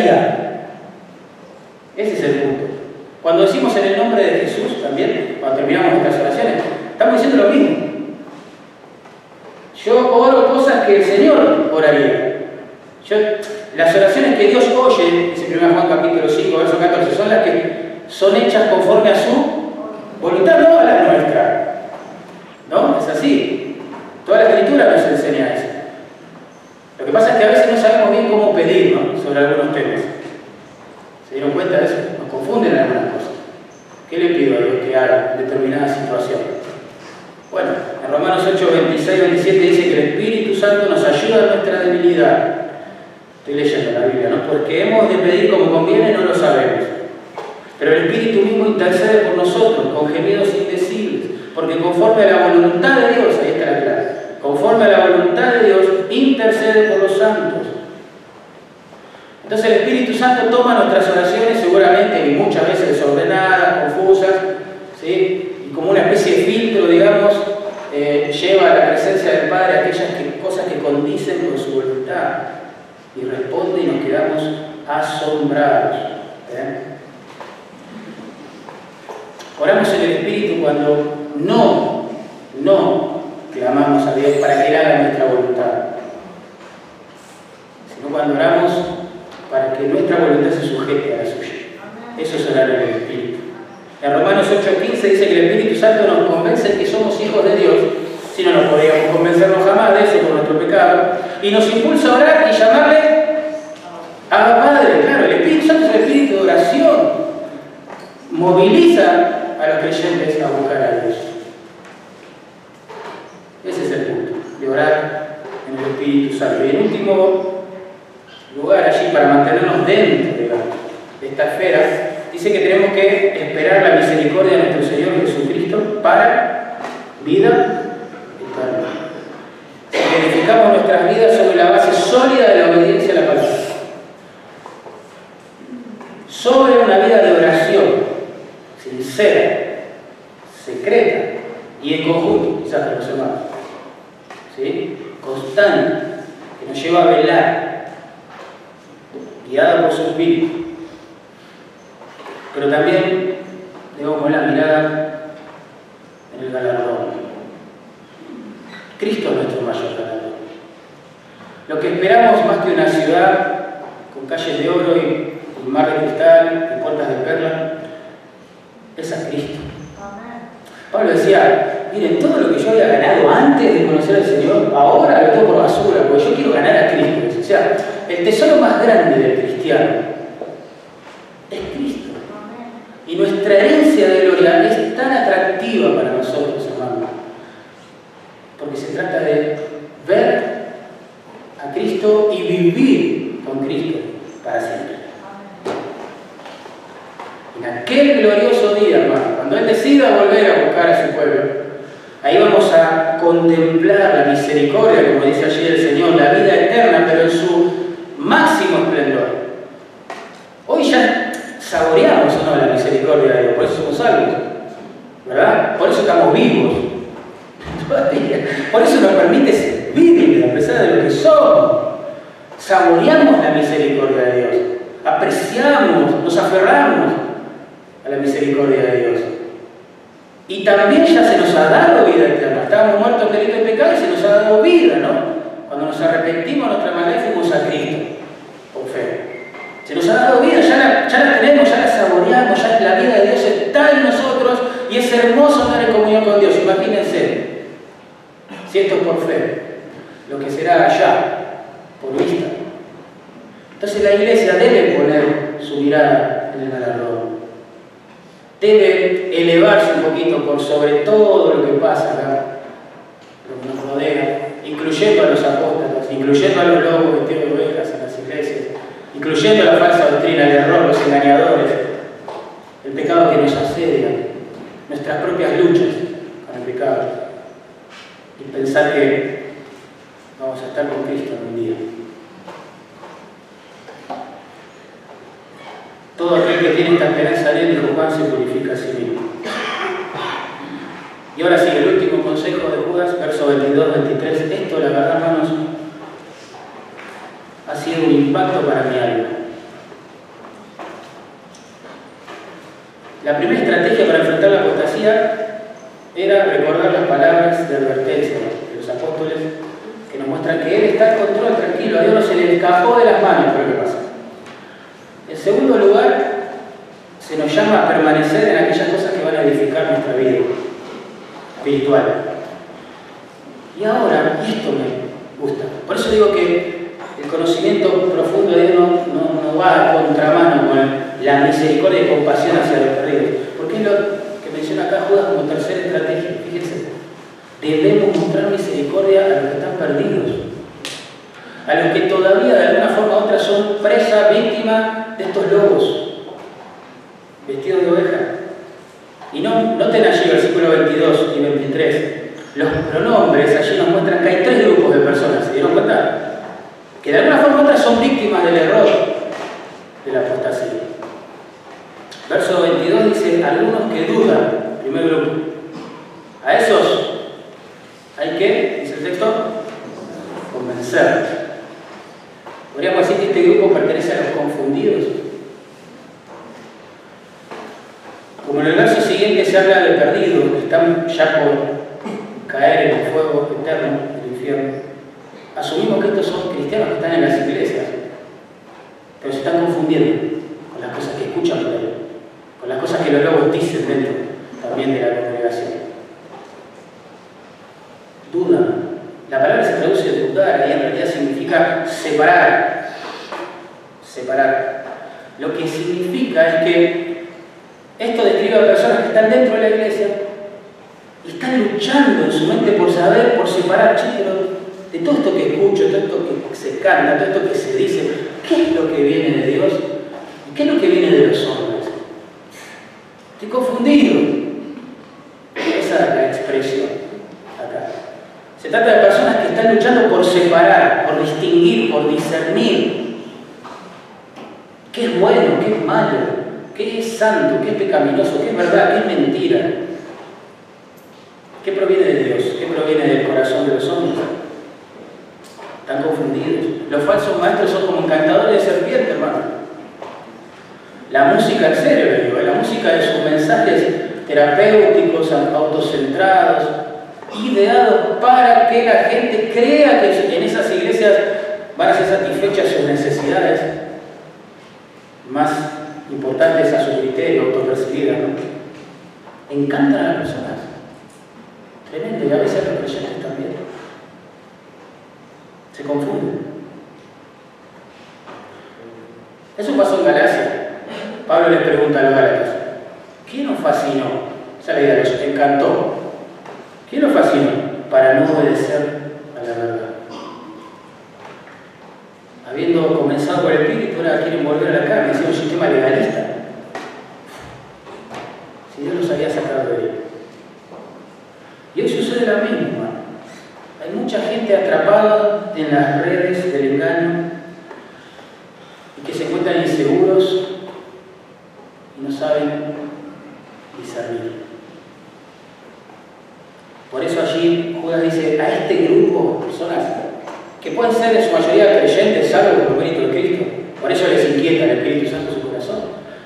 Dice que tenemos que esperar la misericordia de nuestro Señor Jesucristo para vida eterna. Si edificamos nuestras vidas sobre la base sólida de la obediencia a la palabra, sobre una vida de oración, sincera, secreta y en conjunto, quizás con los hermanos, ¿sí? constante, que nos lleva a velar, guiada por su espíritu. Pero también debemos poner la mirada en el galardón. Cristo es nuestro mayor galardón. Lo que esperamos más que una ciudad con calles de oro y, y mar de cristal y puertas de perla, es a Cristo. Pablo decía, miren, todo lo que yo había ganado antes de conocer al Señor, ahora lo tengo por basura, porque yo quiero ganar a Cristo. O sea, el tesoro más grande del cristiano es Cristo. Y nuestra herencia de gloria es tan atractiva para nosotros, hermanos, porque se trata de ver a Cristo y vivir con Cristo para siempre. En aquel glorioso día, hermano, cuando Él decida volver a buscar a su pueblo, ahí vamos a contemplar la misericordia, como dice allí el Señor, la vida eterna, pero en su máximo esplendor. Hoy ya saboreamos misericordia de Dios, por eso somos salvos, ¿verdad? Por eso estamos vivos. Por eso nos permite vivir a pesar de lo que somos. Saboreamos la misericordia de Dios, apreciamos, nos aferramos a la misericordia de Dios. Y también ya se nos ha dado vida eterna. Estábamos muertos en delito de pecado y se nos ha dado vida, ¿no? Cuando nos arrepentimos nuestra maldad y fuimos a Cristo, por fe. Se nos ha dado vida, ya la, ya la tenemos, ya la saboreamos, ya la vida de Dios está en nosotros y es hermoso estar en comunión con Dios. Imagínense, si esto es por fe, lo que será allá, por vista. Entonces la iglesia debe poner su mirada en el galardón debe elevarse un poquito por sobre todo lo que pasa acá, lo que nos rodea, incluyendo a los apóstoles, incluyendo a los lobos vestidos de ovejas en las iglesias, incluyendo la falsa doctrina, el error, los engañadores, el pecado que nos asedia, nuestras propias luchas con el pecado, y pensar que vamos a estar con Cristo un día. Todo aquel que tiene esta esperanza en él, Juan, se purifica a sí mismo. Y ahora sí, el último consejo de Judas, verso 22-23. Esto, la verdad, hermanos, ha sido un impacto para mi alma. La primera estrategia para era recordar las palabras de advertencia de los apóstoles que nos muestran que Él está en control, tranquilo, a Dios no se le escapó de las manos por lo que pasa. En segundo lugar, se nos llama a permanecer en aquellas cosas que van a edificar nuestra vida espiritual. Y ahora, y esto me gusta. Por eso digo que el conocimiento profundo de Dios no, va a contramano con la misericordia y compasión hacia los perdidos. Porque es lo que menciona acá Judas como tercer estrategia debemos mostrar misericordia a los que están perdidos, a los que todavía de alguna forma u otra son presa, víctima de estos lobos vestido de oveja. Y no, noten allí versículo 22 y 23. Los pronombres allí nos muestran que hay tres grupos de personas. ¿Se dieron cuenta? Que de alguna forma u otra son víctimas del error de la apostasía. Verso 22 dice, algunos que dudan, primer grupo. A esos hay que, dice el texto, convencer. Podríamos decir que este grupo pertenece a los confundidos. Como en el verso siguiente se habla de perdidos que están ya por caer en el fuego eterno del infierno, asumimos que estos son cristianos que están en las iglesias, pero se están confundiendo con las cosas que escuchan con las cosas que los lobos dicen dentro Y hoy sucede la misma. Hay mucha gente atrapada en las redes del engaño y que se encuentran inseguros y no saben discernir. Por eso allí Judas dice, a este grupo de personas que pueden ser en su mayoría creyentes, salvo por mérito de Cristo, por eso les inquieta el Espíritu Santo en su corazón.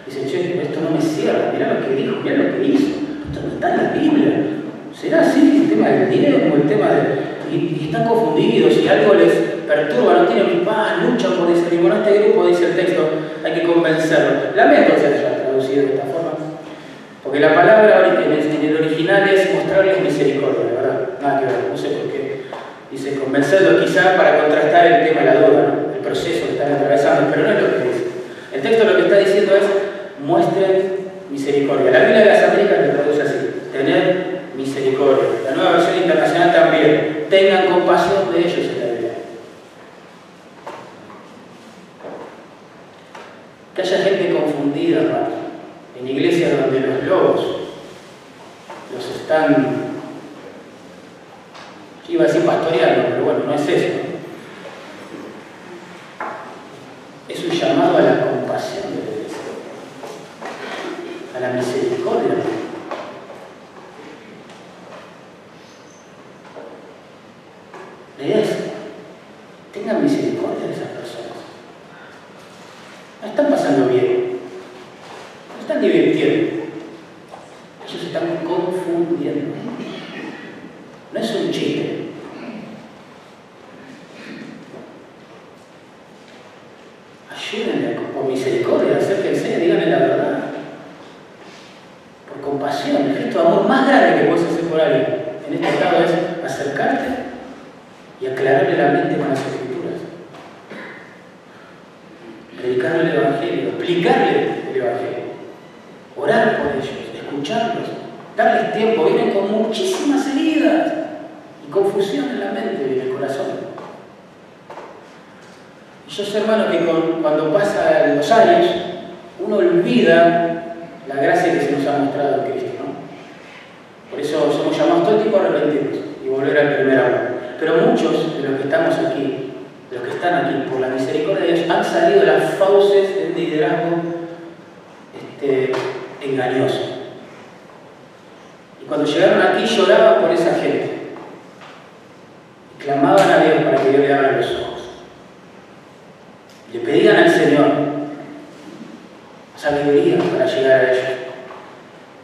Dicen, che, esto no me cierra, mirá lo que dijo, mirá lo que hizo, esto no está en la Biblia. ¿Será así el tema del dinero el tema de... Y, están confundidos y algo les perturba, no tienen paz, luchan por discernir. Bueno, este grupo dice el texto, hay que convencerlo. Lamento que se haya traducido de esta forma, porque la palabra en el original es mostrarles misericordia, ¿verdad? Nada que ver, no sé por qué. Dice convencerlo quizá para contrastar el tema de la duda, el proceso que están atravesando, pero no es lo que dice. El texto lo que está diciendo es muestren misericordia. La Biblia de las Américas le traduce misericordia. La nueva versión internacional también, tengan compasión de ellos en la Biblia. Que haya gente confundida, hermano, en iglesias donde los lobos los están iba a decir pastoreando, pero bueno, no es eso. Es un llamado a la compasión de la iglesia, a la misericordia. La idea es, tengan misericordia de esas personas. No están pasando bien, no están divirtiendo, ellos están confundiendo. No es un chiste. acercarte y aclararle la mente con las escrituras. Predicarle el Evangelio, explicarle el Evangelio, orar por ellos, escucharlos, darles tiempo. Vienen con muchísimas heridas y confusión en la mente y en el corazón. Y yo sé, hermano, que cuando pasan los años, uno olvida la gracia que se nos ha mostrado en Cristo. ¿no? Por eso somos llamados todo el tiempo a arrepentirnos y volver al primer amor. Pero muchos de los que estamos aquí, los que están aquí, por la misericordia de Dios, han salido de las fauces del liderazgo este, engañoso. Y cuando llegaron aquí lloraban por esa gente. Y clamaban a Dios para que Dios le abra los ojos. Le pedían al Señor sabiduría para llegar a ellos.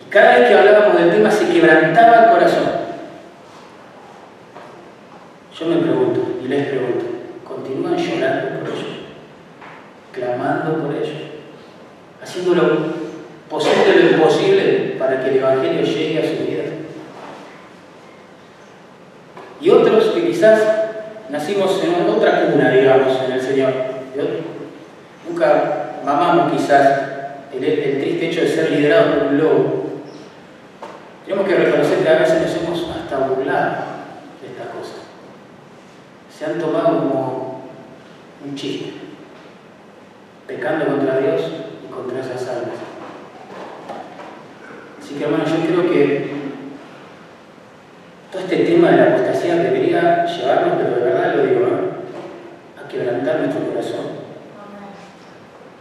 Y cada vez que hablábamos del tema se quebrantaba el corazón. Yo me pregunto y les pregunto, ¿continúan llorando por ellos? ¿Clamando por ellos? ¿Haciendo lo posible lo imposible para que el Evangelio llegue a su vida? Y otros que quizás nacimos en otra cuna, digamos, en el Señor. Nunca mamamos quizás el, triste hecho de ser liderado por un lobo. Tenemos que reconocer que a veces nos hemos hasta burlado de estas cosas. Se han tomado como un chiste, pecando contra Dios y contra esas almas. Así que hermano, yo creo que todo este tema de la apostasía debería llevarnos, pero de verdad lo digo, a quebrantar nuestro corazón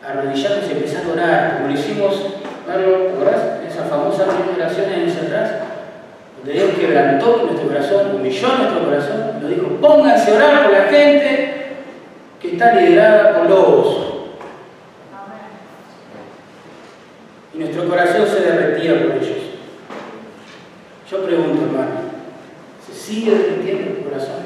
arrodillarnos y empezar a orar, como lo hicimos, ¿te acordás? Esa famosa oración en ese atrás, donde Dios quebrantó nuestro corazón, humilló nuestro corazón, nos dijo, pónganse a orar por la gente que está liderada por lobos. Y nuestro corazón se derretía por ellos. Yo pregunto, hermano, ¿se sigue derritiendo el corazón?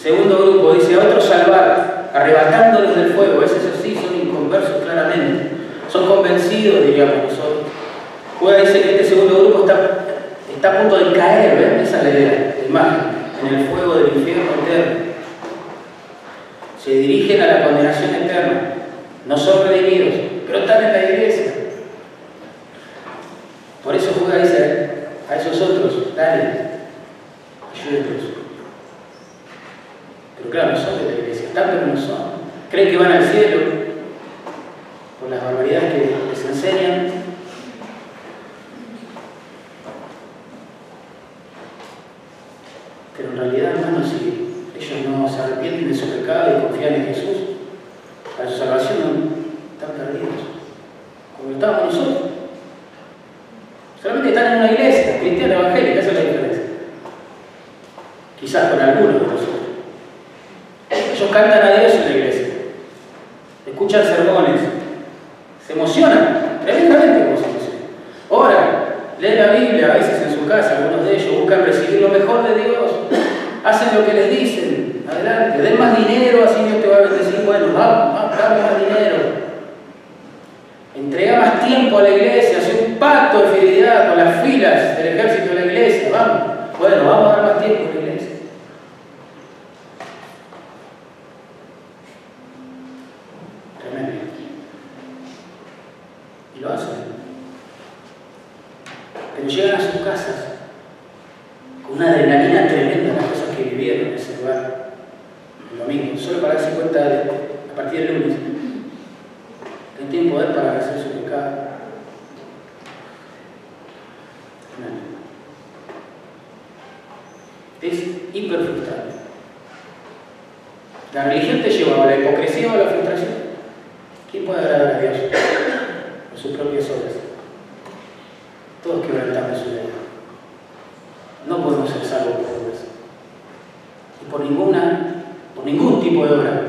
Segundo grupo dice, a otros salvar arrebatándolos del fuego. Es eso sí, son inconversos claramente. Son convencidos, diríamos nosotros. Juega dice que este segundo grupo está, está a punto de caer, ¿ven? Esa es la idea, imagen, en el fuego del infierno eterno. Se dirigen a la condenación eterna. No son redimidos, pero están en la iglesia. Por eso juega dice a esos otros, dale, ayúdenlos. Pero claro, no son de la iglesia, pero no son. Creen que van al cielo por las barbaridades que les enseñan. Pero en realidad, hermanos, si ellos no se arrepienten de su pecado y confían en Jesús, para su salvación están perdidos. Como estábamos nosotros. Solamente están en una iglesia cristiana evangélica, esa es la diferencia. Quizás con algunos de nosotros. Ellos cantan a Dios en la iglesia, escuchan sermones, se emocionan, tremendamente como se emocionan. Oran, leen la Biblia a veces en su casa, algunos de ellos buscan recibir lo mejor de Dios, hacen lo que les dicen, adelante, den más dinero, así Dios te va a bendecir, bueno, vamos, vamos, dame más dinero. Entrega más tiempo a la iglesia, hace un pacto de fidelidad con las filas del ejército de la iglesia, vamos, bueno, vamos a dar más tiempo a la iglesia. Y lo hacen. Pero llegan a sus casas con una adrenalina tremenda las cosas que vivieron en ese lugar el domingo, solo para darse cuenta de, a partir del lunes que tienen poder para hacer su pecado. Es hiper frustrante. La religión te lleva a la hipocresía o a la frustración. ¿Quién puede agradar a Dios? Por sus propias obras. Todos quebrantamos su ley. No podemos ser salvos por obras. Y por ninguna, por ningún tipo de obra,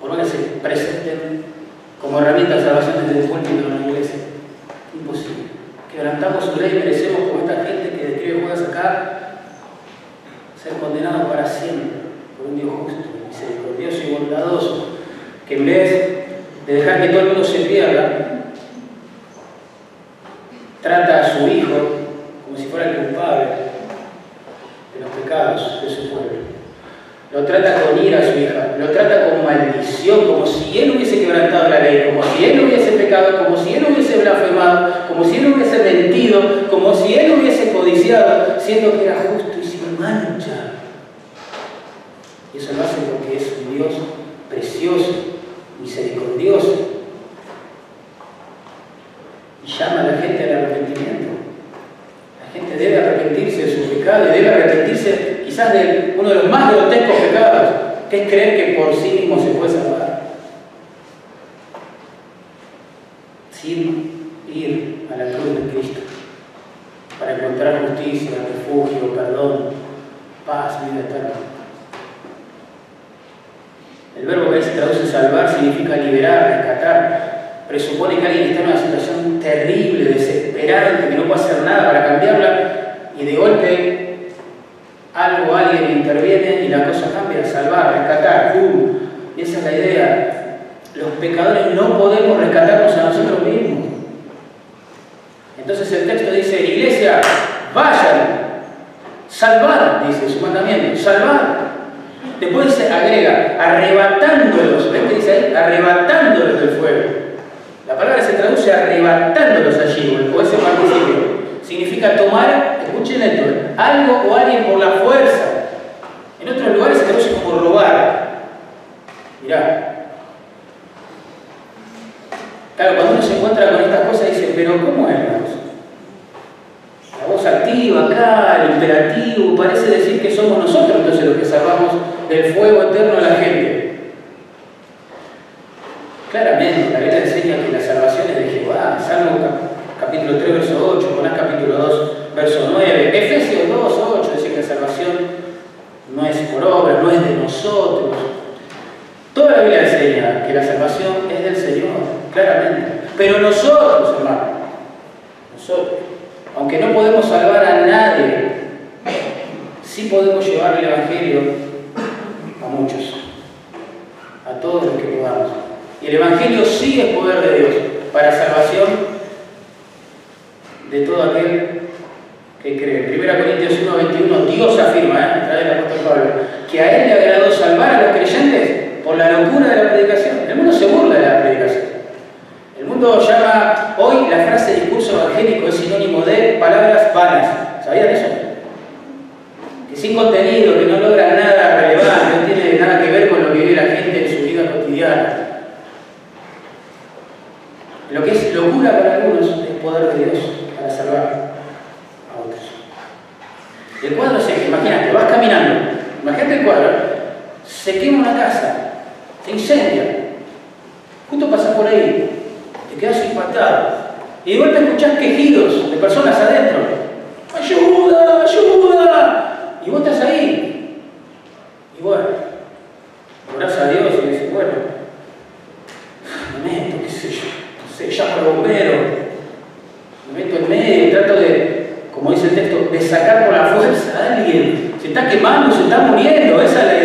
por más que se presenten como herramienta de salvación desde el púlpito traduce arrebatándolos allí, o ese participio. Significa tomar escuchen esto, algo o alguien por la fuerza. En otros lugares se traduce como robar. Mirá. Claro, cuando uno se encuentra con estas cosas dice, pero ¿cómo es la voz? La voz activa acá, el imperativo, parece decir que somos nosotros entonces los que salvamos del fuego eterno a la gente. Claramente, la Biblia enseña que la salvación es de Jehová. Salmo capítulo 3, verso 8, Jonás capítulo 2, verso 9. Efesios 2, 8 dice que la salvación no es por obra, no es de nosotros. Toda la Biblia enseña que la salvación es del Señor, claramente. Pero nosotros, hermano, nosotros, aunque no podemos salvar a nadie, sí podemos llevar el Evangelio a muchos, a todos los que podamos. Y el Evangelio sí es poder de Dios para salvación de todo aquel que cree. 1 Corintios 1, 21, Dios afirma, ¿eh? a través del apóstol Pablo, que a él le agradó salvar a los creyentes por la locura de la predicación. El mundo se burla de la predicación. El mundo llama hoy la frase discurso evangélico es sinónimo de palabras vanas. ¿Sabían eso? Que sin contenido, que no logra nada relevante, no tiene nada que ver con lo que vive la gente en su vida cotidiana. Lo que es locura para algunos es poder de Dios para salvar. El cuadro se imagínate, vas caminando, imagínate el cuadro, se quema una casa, se incendia, justo pasas por ahí, te quedas impactado, y de vuelta escuchás quejidos de personas adentro, ¡ayuda, ayuda! Y vos estás ahí, y bueno, orás a Dios y dices, bueno, me meto, qué sé yo, no sé, llamo al bombero, me meto en medio, trato de como dice el texto, de sacar por la fuerza a alguien. Se está quemando, se está muriendo, esa es la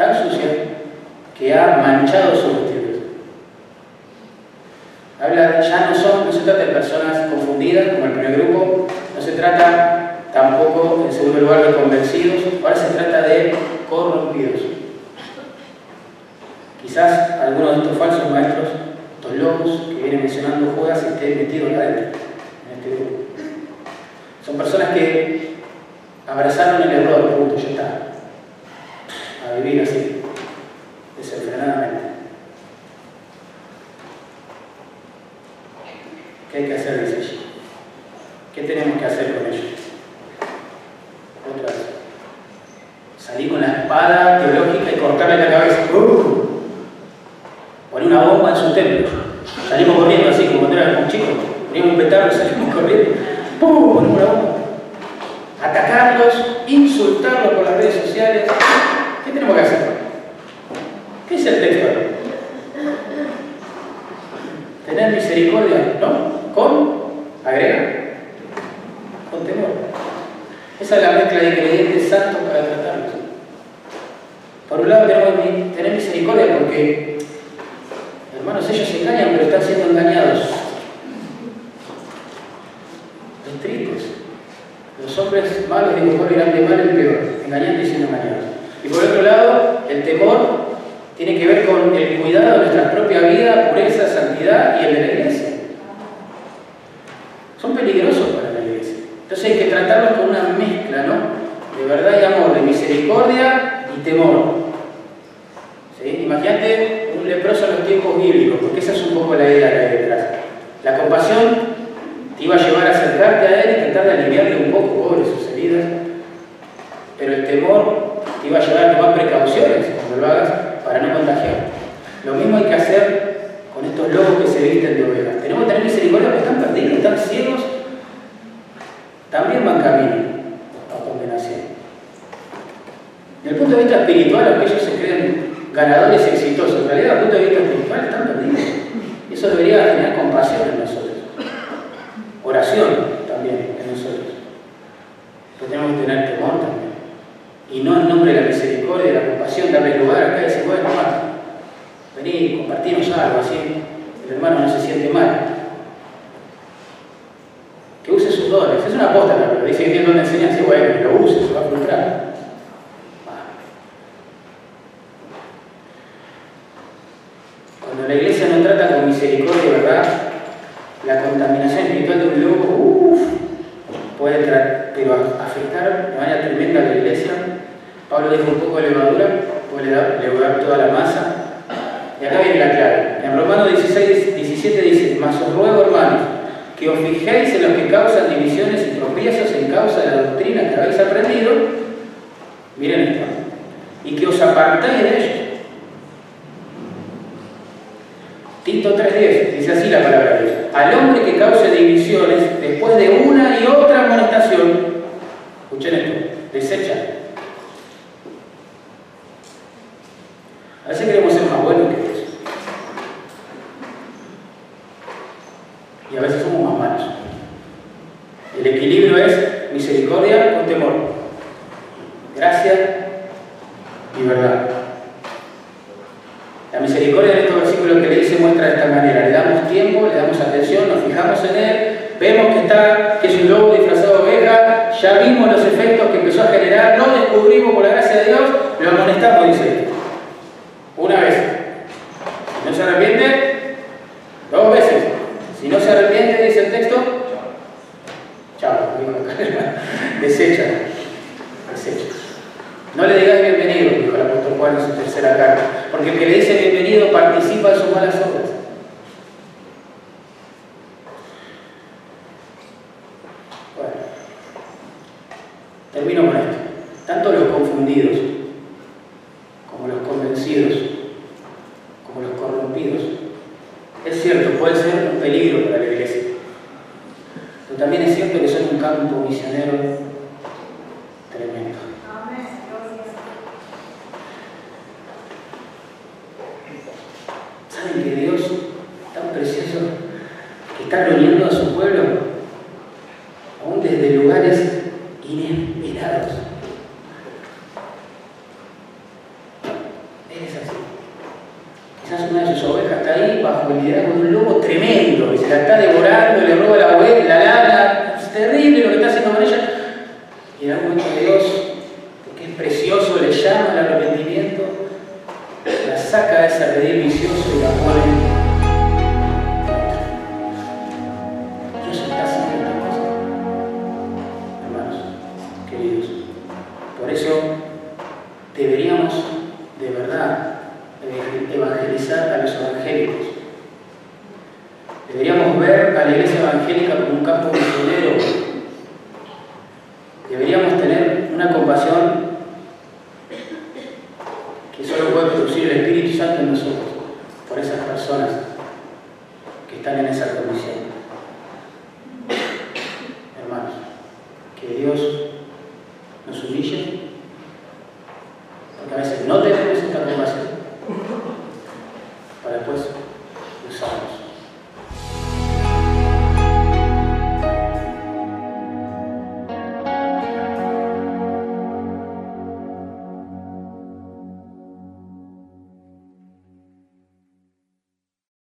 tan sucia, que ha manchado su vestidos. Habla, ya no son, no se trata de personas confundidas como el primer grupo, no se trata tampoco, en segundo lugar, de convencidos, ahora se trata de corrompidos. Quizás algunos de estos falsos maestros, estos lobos que vienen mencionando Judas, estén metidos adentro, en este grupo. Son personas que abrazaron el error, punto, ya está. A vivir así, desenfrenadamente. ¿Qué hay que hacer? Dice allí. ¿Qué tenemos que hacer con ellos? Otra vez. Salir con la espada teológica y cortarle la cabeza. ¡Uh! Poner una bomba en su templo. Salimos corriendo así, como cuando éramos chicos. Poníamos un petardo y salimos corriendo. ¡Pum! Una bomba. Atacarlos, insultarlos por las redes sociales. ¿Qué tenemos que hacer? ¿Qué es el texto? Tener misericordia, ¿no? Con, agrega, con temor. Esa es la mezcla de creyentes santos para tratarlos. Por un lado tenemos que tener misericordia porque, hermanos, ellos se engañan, pero están siendo engañados. Los tristes. Los hombres malos, digo, ¿cuál irán de mal en peor? Engañando y siendo engañados. Y por otro lado, el temor tiene que ver con el cuidado de nuestra propia vida, pureza, santidad y el de la iglesia. Son peligrosos para la iglesia. Entonces hay que tratarlos con una mezcla, ¿no? De verdad y amor, de misericordia y temor. ¿Sí? Imagínate un leproso en los tiempos bíblicos, porque esa es un poco la idea que hay detrás. La compasión te iba a llevar a acercarte a él y tratar de aliviarle un poco, pobre, sus heridas. Pero el temor te iba a llevar a tomar precauciones cuando lo hagas para no contagiar. Lo mismo hay que hacer con estos lobos que se visten de ovejas. Tenemos que tener misericordia porque están perdidos, están ciegos, también van camino a condenación. Desde el punto de vista espiritual, ellos se creen ganadores exitosos, en realidad, desde el punto de vista espiritual, están perdidos. Eso debería generar compasión en nosotros. No le digas bienvenido, dijo el apóstol Juan en su tercera carta, porque el que le dice bienvenido participa de sus malas obras.